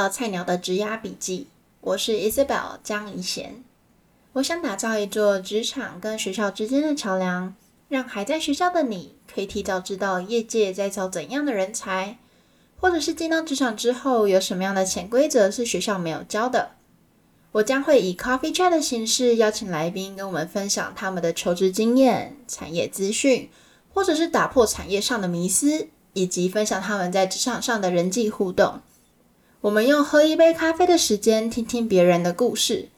到菜鸟的职涯笔记，我是 Isabel 江怡贤。我想打造一座职场跟学校之间的桥梁，让还在学校的你可以提早知道业界在招怎样的人才，或者是进到职场之后有什么样的潜规则是学校没有教的。我将会以 Coffee Chat 的形式邀请来宾跟我们分享他们的求职经验、产业资讯，或者是打破产业上的迷思，以及分享他们在职场上的人际互动。我们用喝一杯咖啡的时间，听听别人的故事，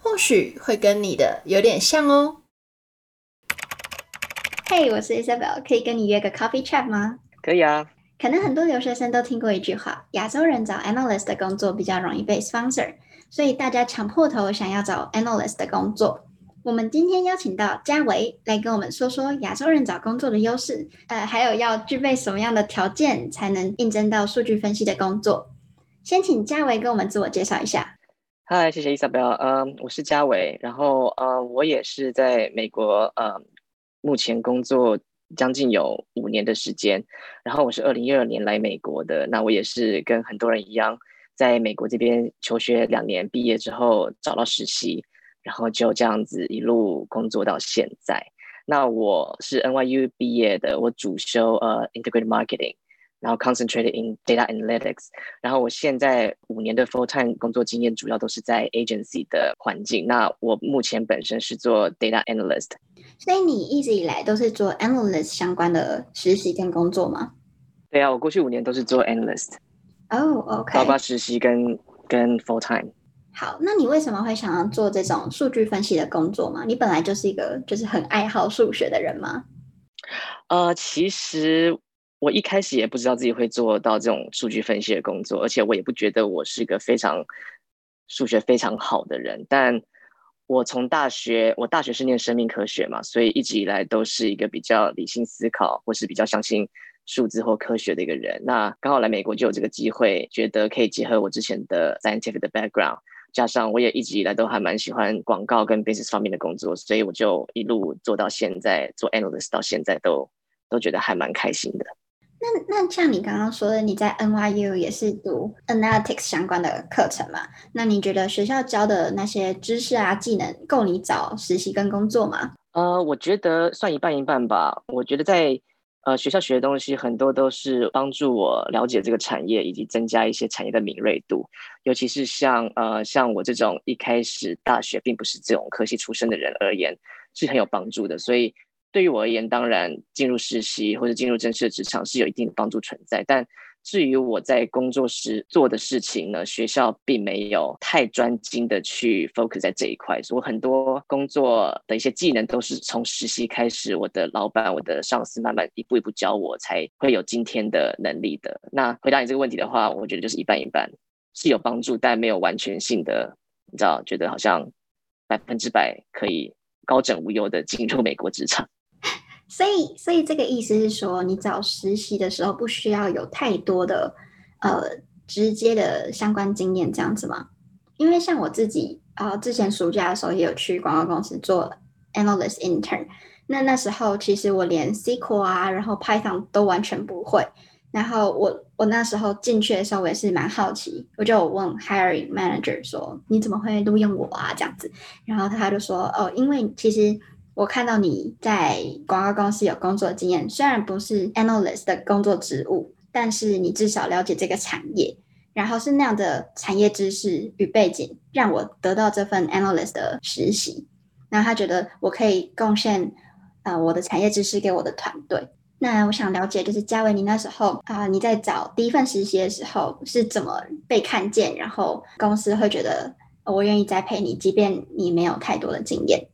或许会跟你的有点像哦。嘿，我是 Isabel，可以跟你约个 Coffee Chat 吗？可以啊。可能很多留学生都听过一句话：亚洲人找 Analyst 的工作比较容易被 sponsor。所以大家抢破头想要找 analyst 的工作。我们今天邀请到嘉维来跟我们说说亚洲人找工作的优势，呃，还有要具备什么样的条件才能应征到数据分析的工作。先请嘉维跟我们自我介绍一下。嗨，谢谢 Isabel，嗯，我是嘉维，然后呃，我也是在美国，呃，目前工作将近有五年的时间。然后我是二零一二年来美国的，那我也是跟很多人一样。在美国这边求学两年，毕业之后找到实习，然后就这样子一路工作到现在。那我是 NYU 毕业的，我主修呃 Integrated Marketing，然后 Concentrated in Data Analytics。然后我现在五年的 Full Time 工作经验主要都是在 Agency 的环境。那我目前本身是做 Data Analyst。所以你一直以来都是做 Analyst 相关的实习跟工作吗？对啊，我过去五年都是做 Analyst。哦、oh，OK，包括实习跟跟 full time。好，那你为什么会想要做这种数据分析的工作吗？你本来就是一个就是很爱好数学的人吗？呃，其实我一开始也不知道自己会做到这种数据分析的工作，而且我也不觉得我是一个非常数学非常好的人。但我从大学，我大学是念生命科学嘛，所以一直以来都是一个比较理性思考，或是比较相信。数字或科学的一个人，那刚好来美国就有这个机会，觉得可以结合我之前的 scientific 的 background，加上我也一直以来都还蛮喜欢广告跟 business 方面的工作，所以我就一路做到现在，做 analyst 到现在都都觉得还蛮开心的。那那像你刚刚说的，你在 NYU 也是读 analytics 相关的课程嘛？那你觉得学校教的那些知识啊、技能够你找实习跟工作吗？呃，我觉得算一半一半吧。我觉得在呃，学校学的东西很多都是帮助我了解这个产业，以及增加一些产业的敏锐度。尤其是像呃像我这种一开始大学并不是这种科系出身的人而言，是很有帮助的。所以对于我而言，当然进入实习或者进入正式的职场是有一定的帮助存在，但。至于我在工作时做的事情呢，学校并没有太专精的去 focus 在这一块，所以我很多工作的一些技能都是从实习开始，我的老板、我的上司慢慢一步一步教我，才会有今天的能力的。那回答你这个问题的话，我觉得就是一半一半，是有帮助，但没有完全性的，你知道，觉得好像百分之百可以高枕无忧的进入美国职场。所以，所以这个意思是说，你找实习的时候不需要有太多的呃直接的相关经验，这样子吗？因为像我自己啊、之前暑假的时候也有去广告公司做 analyst intern，那那时候其实我连 SQL 啊，然后 Python 都完全不会。然后我我那时候进去的时候，我也是蛮好奇，我就问 hiring manager 说：“你怎么会录用我啊？”这样子，然后他就说：“哦，因为其实。”我看到你在广告公司有工作经验，虽然不是 analyst 的工作职务，但是你至少了解这个产业，然后是那样的产业知识与背景，让我得到这份 analyst 的实习。那他觉得我可以贡献啊、我的产业知识给我的团队。那我想了解，就是嘉维，你那时候啊、你在找第一份实习的时候是怎么被看见，然后公司会觉得我愿意栽培你，即便你没有太多的经验。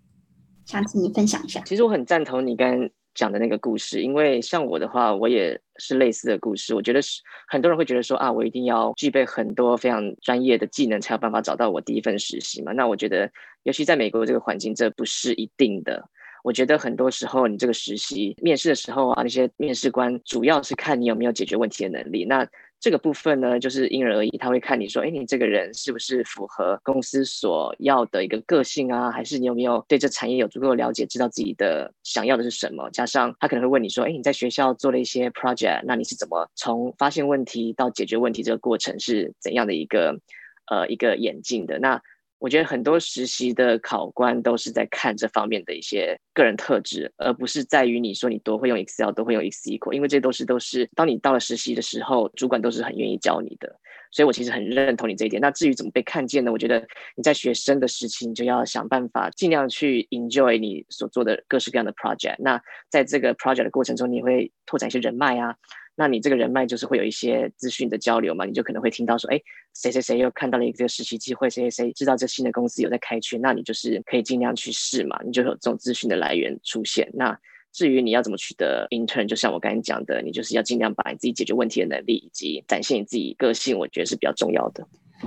想请你分享一下。其实我很赞同你刚刚讲的那个故事，因为像我的话，我也是类似的故事。我觉得是很多人会觉得说啊，我一定要具备很多非常专业的技能，才有办法找到我第一份实习嘛。那我觉得，尤其在美国这个环境，这不是一定的。我觉得很多时候，你这个实习面试的时候啊，那些面试官主要是看你有没有解决问题的能力。那这个部分呢，就是因人而异，他会看你说，哎，你这个人是不是符合公司所要的一个个性啊，还是你有没有对这产业有足够的了解，知道自己的想要的是什么？加上他可能会问你说，哎，你在学校做了一些 project，那你是怎么从发现问题到解决问题这个过程是怎样的一个呃一个演进的？那我觉得很多实习的考官都是在看这方面的一些个人特质，而不是在于你说你多会用 Excel，多会用 XSQL，因为这都是都是当你到了实习的时候，主管都是很愿意教你的。所以我其实很认同你这一点。那至于怎么被看见呢？我觉得你在学生的时期，你就要想办法尽量去 enjoy 你所做的各式各样的 project。那在这个 project 的过程中，你会拓展一些人脉啊。那你这个人脉就是会有一些资讯的交流嘛，你就可能会听到说，哎，谁谁谁又看到了一个实习机会，谁谁谁知道这新的公司有在开缺，那你就是可以尽量去试嘛，你就有这种资讯的来源出现。那至于你要怎么取得 intern，就像我刚才讲的，你就是要尽量把你自己解决问题的能力以及展现你自己个性，我觉得是比较重要的。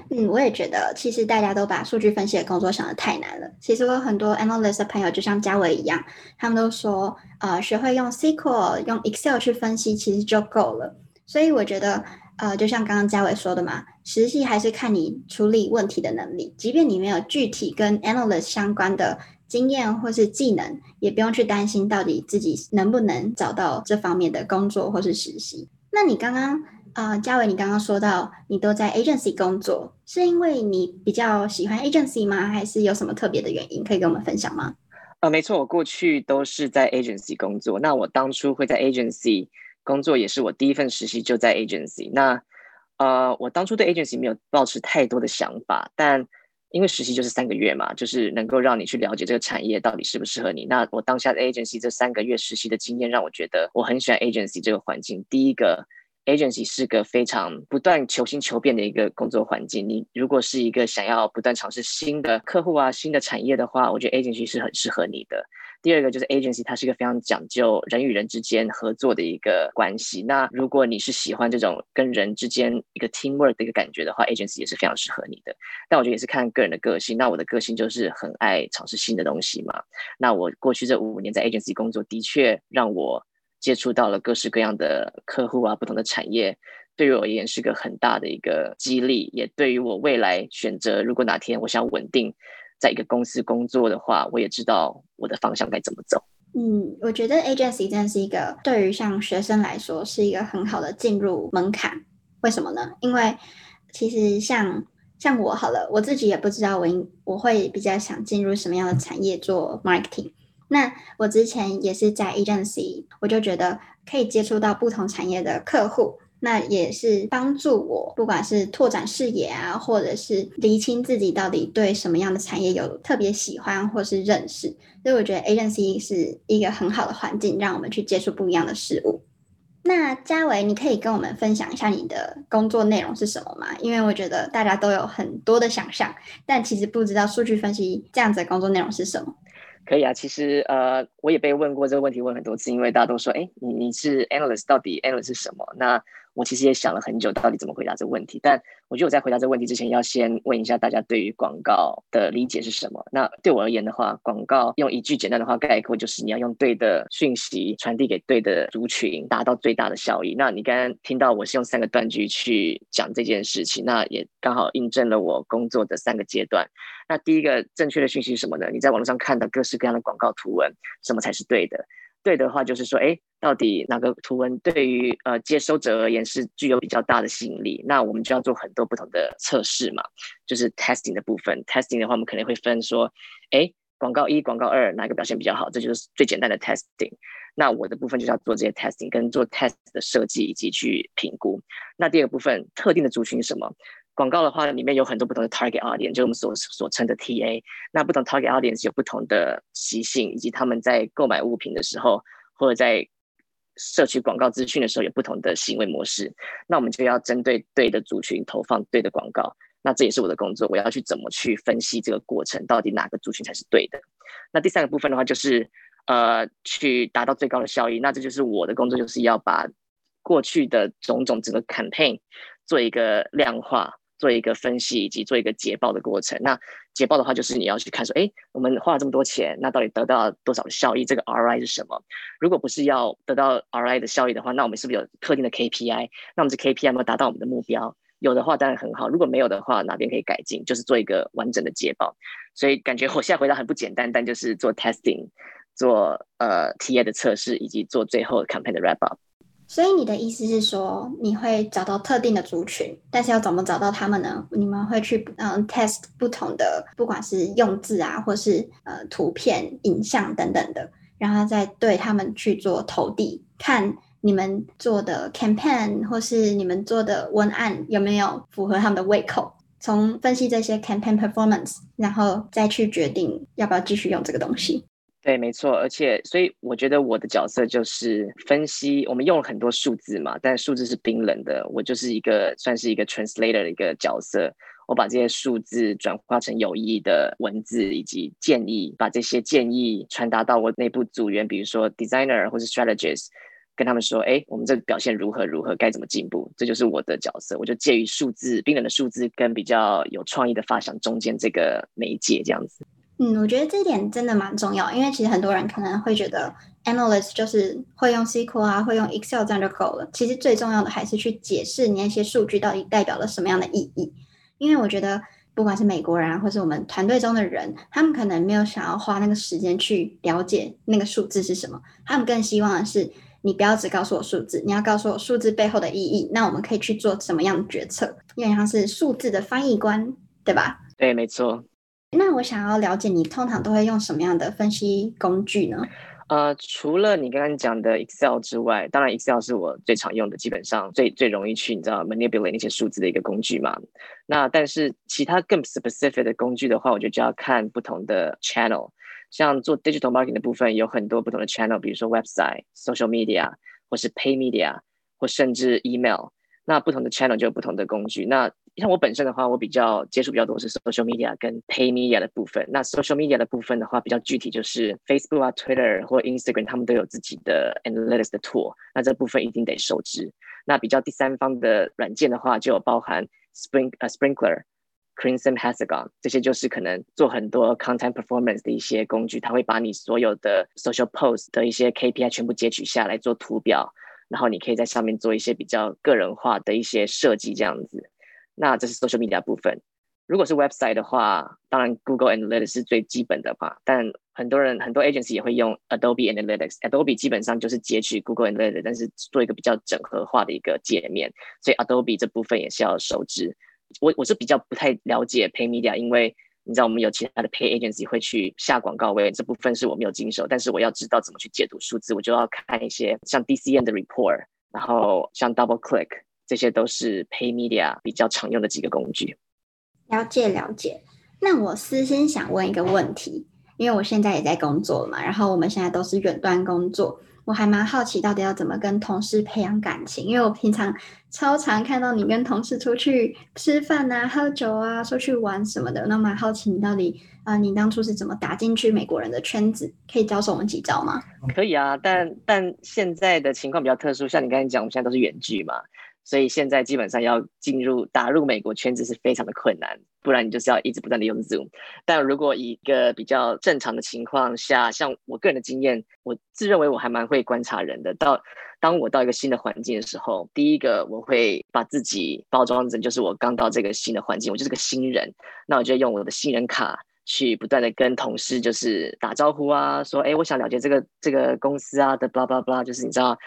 嗯，我也觉得，其实大家都把数据分析的工作想得太难了。其实我有很多 analyst 的朋友，就像嘉伟一样，他们都说，呃，学会用 SQL、用 Excel 去分析，其实就够了。所以我觉得，呃，就像刚刚嘉伟说的嘛，实习还是看你处理问题的能力。即便你没有具体跟 analyst 相关的经验或是技能，也不用去担心到底自己能不能找到这方面的工作或是实习。那你刚刚。啊，嘉伟，你刚刚说到你都在 agency 工作，是因为你比较喜欢 agency 吗？还是有什么特别的原因可以跟我们分享吗？呃，没错，我过去都是在 agency 工作。那我当初会在 agency 工作，也是我第一份实习就在 agency。那呃，我当初对 agency 没有抱持太多的想法，但因为实习就是三个月嘛，就是能够让你去了解这个产业到底适不适合你。那我当下的 agency 这三个月实习的经验，让我觉得我很喜欢 agency 这个环境。第一个。Agency 是个非常不断求新求变的一个工作环境。你如果是一个想要不断尝试新的客户啊、新的产业的话，我觉得 Agency 是很适合你的。第二个就是 Agency，它是一个非常讲究人与人之间合作的一个关系。那如果你是喜欢这种跟人之间一个 teamwork 的一个感觉的话，Agency 也是非常适合你的。但我觉得也是看个人的个性。那我的个性就是很爱尝试新的东西嘛。那我过去这五年在 Agency 工作，的确让我。接触到了各式各样的客户啊，不同的产业，对于我而言是个很大的一个激励，也对于我未来选择，如果哪天我想稳定在一个公司工作的话，我也知道我的方向该怎么走。嗯，我觉得 agency 真的是一个对于像学生来说是一个很好的进入门槛。为什么呢？因为其实像像我好了，我自己也不知道我应我会比较想进入什么样的产业做 marketing。那我之前也是在 agency，我就觉得可以接触到不同产业的客户，那也是帮助我，不管是拓展视野啊，或者是厘清自己到底对什么样的产业有特别喜欢或是认识。所以我觉得 agency 是一个很好的环境，让我们去接触不一样的事物。那嘉伟，你可以跟我们分享一下你的工作内容是什么吗？因为我觉得大家都有很多的想象，但其实不知道数据分析这样子的工作内容是什么。可以啊，其实呃，我也被问过这个问题，问很多次，因为大家都说，哎，你你是 analyst，到底 analyst 是什么？那我其实也想了很久，到底怎么回答这个问题。但我觉得我在回答这个问题之前，要先问一下大家对于广告的理解是什么？那对我而言的话，广告用一句简单的话概括，就是你要用对的讯息传递给对的族群，达到最大的效益。那你刚刚听到我是用三个断句去讲这件事情，那也刚好印证了我工作的三个阶段。那第一个正确的讯息是什么呢？你在网络上看到各式各样的广告图文，什么才是对的？对的话就是说，哎，到底哪个图文对于呃接收者而言是具有比较大的吸引力？那我们就要做很多不同的测试嘛，就是 testing 的部分。testing 的话，我们可能会分说，哎，广告一、广告二哪个表现比较好？这就是最简单的 testing。那我的部分就是要做这些 testing，跟做 test 的设计以及去评估。那第二个部分，特定的族群是什么？广告的话，里面有很多不同的 target audience，就我们所所称的 TA。那不同 target audience 有不同的习性，以及他们在购买物品的时候，或者在摄取广告资讯的时候，有不同的行为模式。那我们就要针对对的族群投放对的广告。那这也是我的工作，我要去怎么去分析这个过程，到底哪个族群才是对的。那第三个部分的话，就是呃，去达到最高的效益。那这就是我的工作，就是要把过去的种种整个 campaign 做一个量化。做一个分析以及做一个捷报的过程。那捷报的话，就是你要去看说，哎，我们花了这么多钱，那到底得到多少的效益？这个 ROI 是什么？如果不是要得到 ROI 的效益的话，那我们是不是有特定的 KPI？那我们这 KPI 有没有达到我们的目标？有的话当然很好，如果没有的话，哪边可以改进？就是做一个完整的捷报。所以感觉我现在回答很不简单，但就是做 testing，做呃 TA 的测试，以及做最后 campaign 的 wrap up。所以你的意思是说，你会找到特定的族群，但是要怎么找到他们呢？你们会去嗯 test 不同的，不管是用字啊，或是呃图片、影像等等的，然后再对他们去做投递，看你们做的 campaign 或是你们做的文案有没有符合他们的胃口。从分析这些 campaign performance，然后再去决定要不要继续用这个东西。对，没错，而且所以我觉得我的角色就是分析。我们用了很多数字嘛，但数字是冰冷的，我就是一个算是一个 translator 的一个角色。我把这些数字转化成有意义的文字以及建议，把这些建议传达到我内部组员，比如说 designer 或是 strategist，跟他们说：“哎，我们这个表现如何如何，该怎么进步？”这就是我的角色。我就介于数字冰冷的数字跟比较有创意的发想中间这个媒介，这样子。嗯，我觉得这点真的蛮重要，因为其实很多人可能会觉得 analyst 就是会用 SQL 啊，会用 Excel 这样就够了。其实最重要的还是去解释你那些数据到底代表了什么样的意义。因为我觉得不管是美国人啊，或是我们团队中的人，他们可能没有想要花那个时间去了解那个数字是什么，他们更希望的是你不要只告诉我数字，你要告诉我数字背后的意义，那我们可以去做什么样的决策？因为他是数字的翻译官，对吧？对，没错。那我想要了解，你通常都会用什么样的分析工具呢？呃，除了你刚刚讲的 Excel 之外，当然 Excel 是我最常用的，基本上最最容易去你知道 manipulate 那些数字的一个工具嘛。那但是其他更 specific 的工具的话，我觉得就要看不同的 channel。像做 digital marketing 的部分，有很多不同的 channel，比如说 website、social media，或是 pay media，或甚至 email。那不同的 channel 就有不同的工具。那像我本身的话，我比较接触比较多是 social media 跟 pay media 的部分。那 social media 的部分的话，比较具体就是 Facebook 啊、Twitter 或 Instagram，他们都有自己的 analytics 的 tool。那这部分一定得熟知。那比较第三方的软件的话，就有包含 Spring 呃 Sprinklr、Crimson Hexagon 这些，就是可能做很多 content performance 的一些工具。它会把你所有的 social post 的一些 KPI 全部截取下来做图表，然后你可以在上面做一些比较个人化的一些设计，这样子。那这是 social media 部分。如果是 website 的话，当然 Google Analytics 是最基本的吧。但很多人很多 agency 也会用 Adobe Analytics。Adobe 基本上就是截取 Google Analytics，但是做一个比较整合化的一个界面。所以 Adobe 这部分也是要熟知。我我是比较不太了解 Pay Media，因为你知道我们有其他的 Pay Agency 会去下广告位，这部分是我没有经手。但是我要知道怎么去解读数字，我就要看一些像 DCN 的 report，然后像 Double Click。这些都是 Pay Media 比较常用的几个工具。了解了解。那我私心想问一个问题，因为我现在也在工作嘛，然后我们现在都是远端工作，我还蛮好奇到底要怎么跟同事培养感情，因为我平常超常看到你跟同事出去吃饭啊、喝酒啊、出去玩什么的，那蛮好奇你到底啊、呃，你当初是怎么打进去美国人的圈子？可以教授我们几招吗？可以啊，但但现在的情况比较特殊，像你刚才讲，我们现在都是远距嘛。所以现在基本上要进入打入美国圈子是非常的困难，不然你就是要一直不断的用 Zoom。但如果一个比较正常的情况下，像我个人的经验，我自认为我还蛮会观察人的。到当我到一个新的环境的时候，第一个我会把自己包装成就是我刚到这个新的环境，我就是个新人。那我就用我的新人卡去不断的跟同事就是打招呼啊，说哎，我想了解这个这个公司啊的 blah blah blah，就是你知道。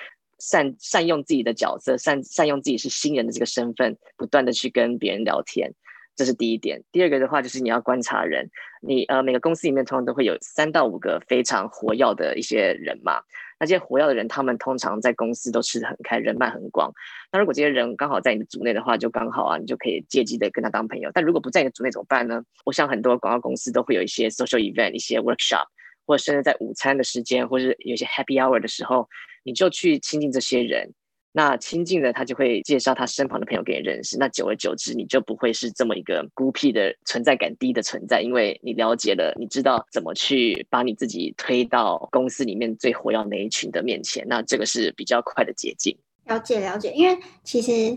善善用自己的角色，善善用自己是新人的这个身份，不断的去跟别人聊天，这是第一点。第二个的话，就是你要观察人。你呃，每个公司里面通常都会有三到五个非常活跃的一些人嘛。那些活跃的人，他们通常在公司都吃得很开，人脉很广。那如果这些人刚好在你的组内的话，就刚好啊，你就可以借机的跟他当朋友。但如果不在你的组内怎么办呢？我想很多广告公司都会有一些 social event，一些 workshop，或者甚至在午餐的时间，或是有些 happy hour 的时候。你就去亲近这些人，那亲近的他就会介绍他身旁的朋友给你认识，那久而久之，你就不会是这么一个孤僻的存在感低的存在，因为你了解了，你知道怎么去把你自己推到公司里面最活跃那一群的面前，那这个是比较快的捷径。了解了解，因为其实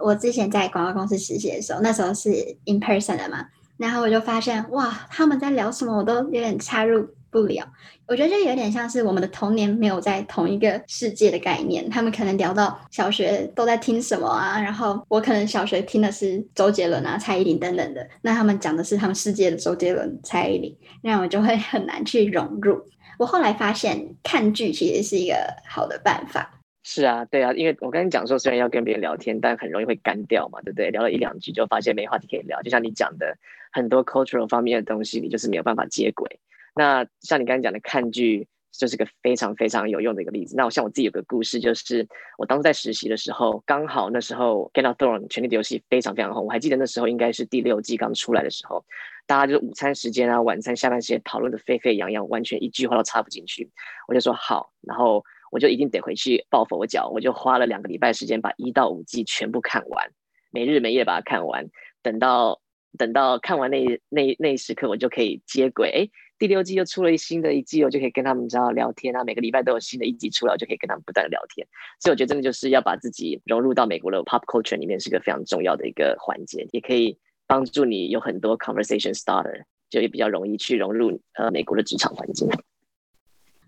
我之前在广告公司实习的时候，那时候是 in person 的嘛，然后我就发现哇，他们在聊什么，我都有点插入不了。我觉得就有点像是我们的童年没有在同一个世界的概念。他们可能聊到小学都在听什么啊，然后我可能小学听的是周杰伦啊、蔡依林等等的，那他们讲的是他们世界的周杰伦、蔡依林，那我就会很难去融入。我后来发现看剧其实是一个好的办法。是啊，对啊，因为我跟你讲说，虽然要跟别人聊天，但很容易会干掉嘛，对不对？聊了一两句就发现没话题可以聊，就像你讲的很多 cultural 方面的东西，你就是没有办法接轨。那像你刚才讲的看剧，就是个非常非常有用的一个例子。那我像我自己有个故事，就是我当时在实习的时候，刚好那时候《Game of Thrones》权力的游戏非常非常红，我还记得那时候应该是第六季刚出来的时候，大家就是午餐时间啊、晚餐下班时间讨论的沸沸扬扬，完全一句话都插不进去。我就说好，然后。我就一定得回去抱佛脚，我就花了两个礼拜时间把一到五季全部看完，没日没夜把它看完。等到等到看完那那那一时刻，我就可以接轨。第六季又出了一新的一季，我就可以跟他们知道聊天啊。每个礼拜都有新的一集出来，我就可以跟他们不断的聊天。所以我觉得真的就是要把自己融入到美国的 pop culture 里面，是个非常重要的一个环节，也可以帮助你有很多 conversation starter，就也比较容易去融入呃美国的职场环境。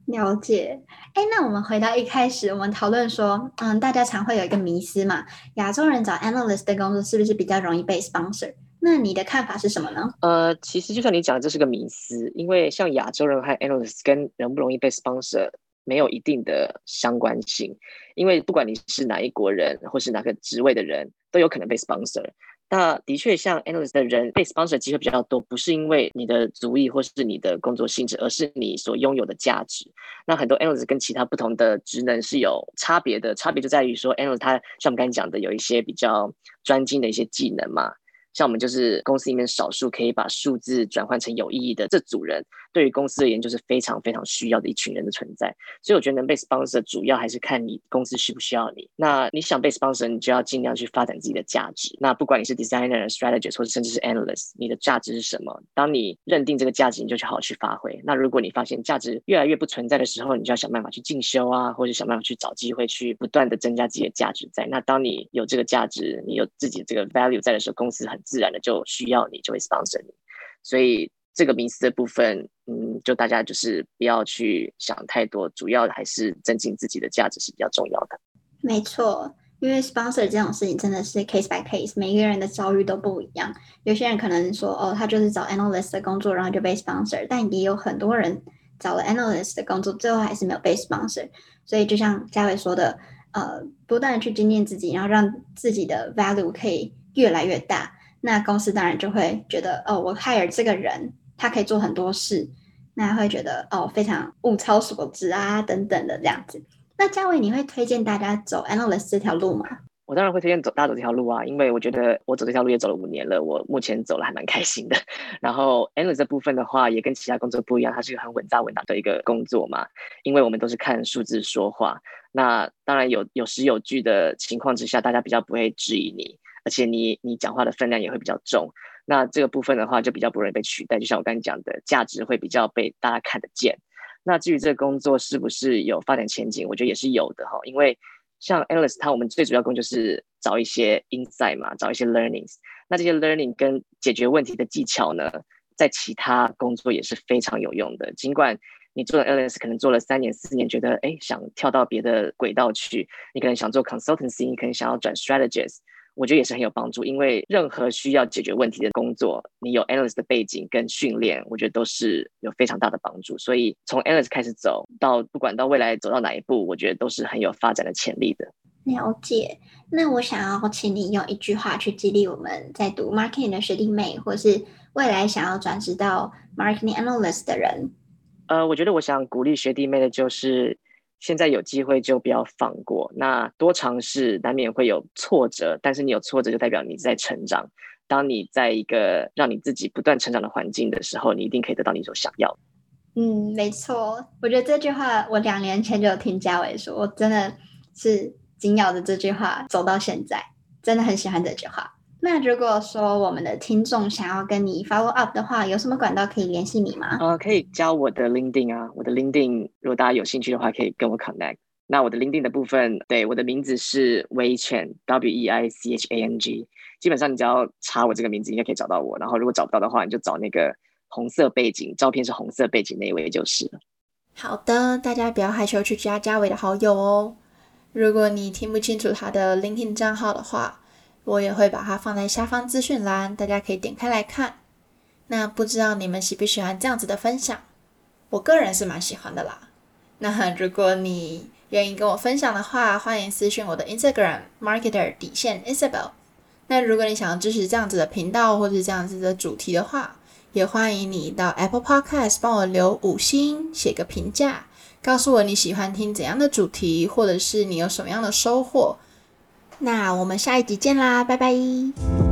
了解，哎，那我们回到一开始，我们讨论说，嗯，大家常会有一个迷思嘛，亚洲人找 analyst 的工作是不是比较容易被 sponsor？那你的看法是什么呢？呃，其实就像你讲的，这是个迷思，因为像亚洲人和 analyst 跟容不容易被 sponsor 没有一定的相关性，因为不管你是哪一国人或是哪个职位的人，都有可能被 sponsor。那的确，像 analyst 的人被 sponsor 机会比较多，不是因为你的族裔或是你的工作性质，而是你所拥有的价值。那很多 analyst 跟其他不同的职能是有差别的，差别就在于说，analyst 他像我们刚才讲的，有一些比较专精的一些技能嘛。像我们就是公司里面少数可以把数字转换成有意义的这组人，对于公司而言就是非常非常需要的一群人的存在。所以我觉得能被 sponsor 主要还是看你公司需不需要你。那你想被 sponsor，你就要尽量去发展自己的价值。那不管你是 designer、strategist 或者甚至是 analyst，你的价值是什么？当你认定这个价值，你就去好好去发挥。那如果你发现价值越来越不存在的时候，你就要想办法去进修啊，或者想办法去找机会去不断的增加自己的价值在。那当你有这个价值，你有自己这个 value 在的时候，公司很自然的就需要你，就会 sponsor 你，所以这个迷思的部分，嗯，就大家就是不要去想太多，主要还是增进自己的价值是比较重要的。没错，因为 sponsor 这种事情真的是 case by case，每一个人的遭遇都不一样。有些人可能说，哦，他就是找 analyst 的工作，然后就被 sponsor，但也有很多人找了 analyst 的工作，最后还是没有被 sponsor。所以就像嘉伟说的，呃，不断的去精进自己，然后让自己的 value 可以越来越大。那公司当然就会觉得，哦，我 hire 这个人，他可以做很多事，那会觉得，哦，非常物超所值啊，等等的这样子。那嘉伟，你会推荐大家走 analyst 这条路吗？我当然会推荐走大家走这条路啊，因为我觉得我走这条路也走了五年了，我目前走了还蛮开心的。然后 analyst 这部分的话，也跟其他工作不一样，它是一个很稳扎稳打的一个工作嘛，因为我们都是看数字说话。那当然有有实有据的情况之下，大家比较不会质疑你。而且你你讲话的分量也会比较重，那这个部分的话就比较不容易被取代。就像我刚才讲的，价值会比较被大家看得见。那至于这个工作是不是有发展前景，我觉得也是有的哈。因为像 analyst，他我们最主要工作就是找一些 insight 嘛，找一些 learnings。那这些 learning 跟解决问题的技巧呢，在其他工作也是非常有用的。尽管你做了 analyst 可能做了三年四年，觉得哎想跳到别的轨道去，你可能想做 consultancy，你可能想要转 strategist。我觉得也是很有帮助，因为任何需要解决问题的工作，你有 analyst 的背景跟训练，我觉得都是有非常大的帮助。所以从 analyst 开始走到不管到未来走到哪一步，我觉得都是很有发展的潜力的。了解。那我想要请你用一句话去激励我们在读 marketing 的学弟妹，或是未来想要转职到 marketing analyst 的人。呃，我觉得我想鼓励学弟妹的就是。现在有机会就不要放过，那多尝试，难免会有挫折，但是你有挫折就代表你在成长。当你在一个让你自己不断成长的环境的时候，你一定可以得到你所想要。嗯，没错，我觉得这句话我两年前就有听嘉伟说，我真的是紧咬着这句话走到现在，真的很喜欢这句话。那如果说我们的听众想要跟你 follow up 的话，有什么管道可以联系你吗？呃，可以加我的 LinkedIn 啊，我的 LinkedIn，如果大家有兴趣的话，可以跟我 connect。那我的 LinkedIn 的部分，对，我的名字是 Wei Chen，W E I C H A N G。基本上你只要查我这个名字，应该可以找到我。然后如果找不到的话，你就找那个红色背景，照片是红色背景那一位就是了。好的，大家不要害羞去加嘉伟的好友哦。如果你听不清楚他的 LinkedIn 账号的话，我也会把它放在下方资讯栏，大家可以点开来看。那不知道你们喜不喜欢这样子的分享？我个人是蛮喜欢的啦。那如果你愿意跟我分享的话，欢迎私讯我的 Instagram marketer 底线 Isabel。那如果你想要支持这样子的频道或者是这样子的主题的话，也欢迎你到 Apple Podcast 帮我留五星，写个评价，告诉我你喜欢听怎样的主题，或者是你有什么样的收获。那我们下一集见啦，拜拜。